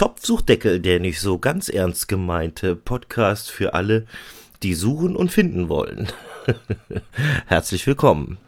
Topfsuchdeckel, der nicht so ganz ernst gemeinte Podcast für alle, die suchen und finden wollen. Herzlich willkommen.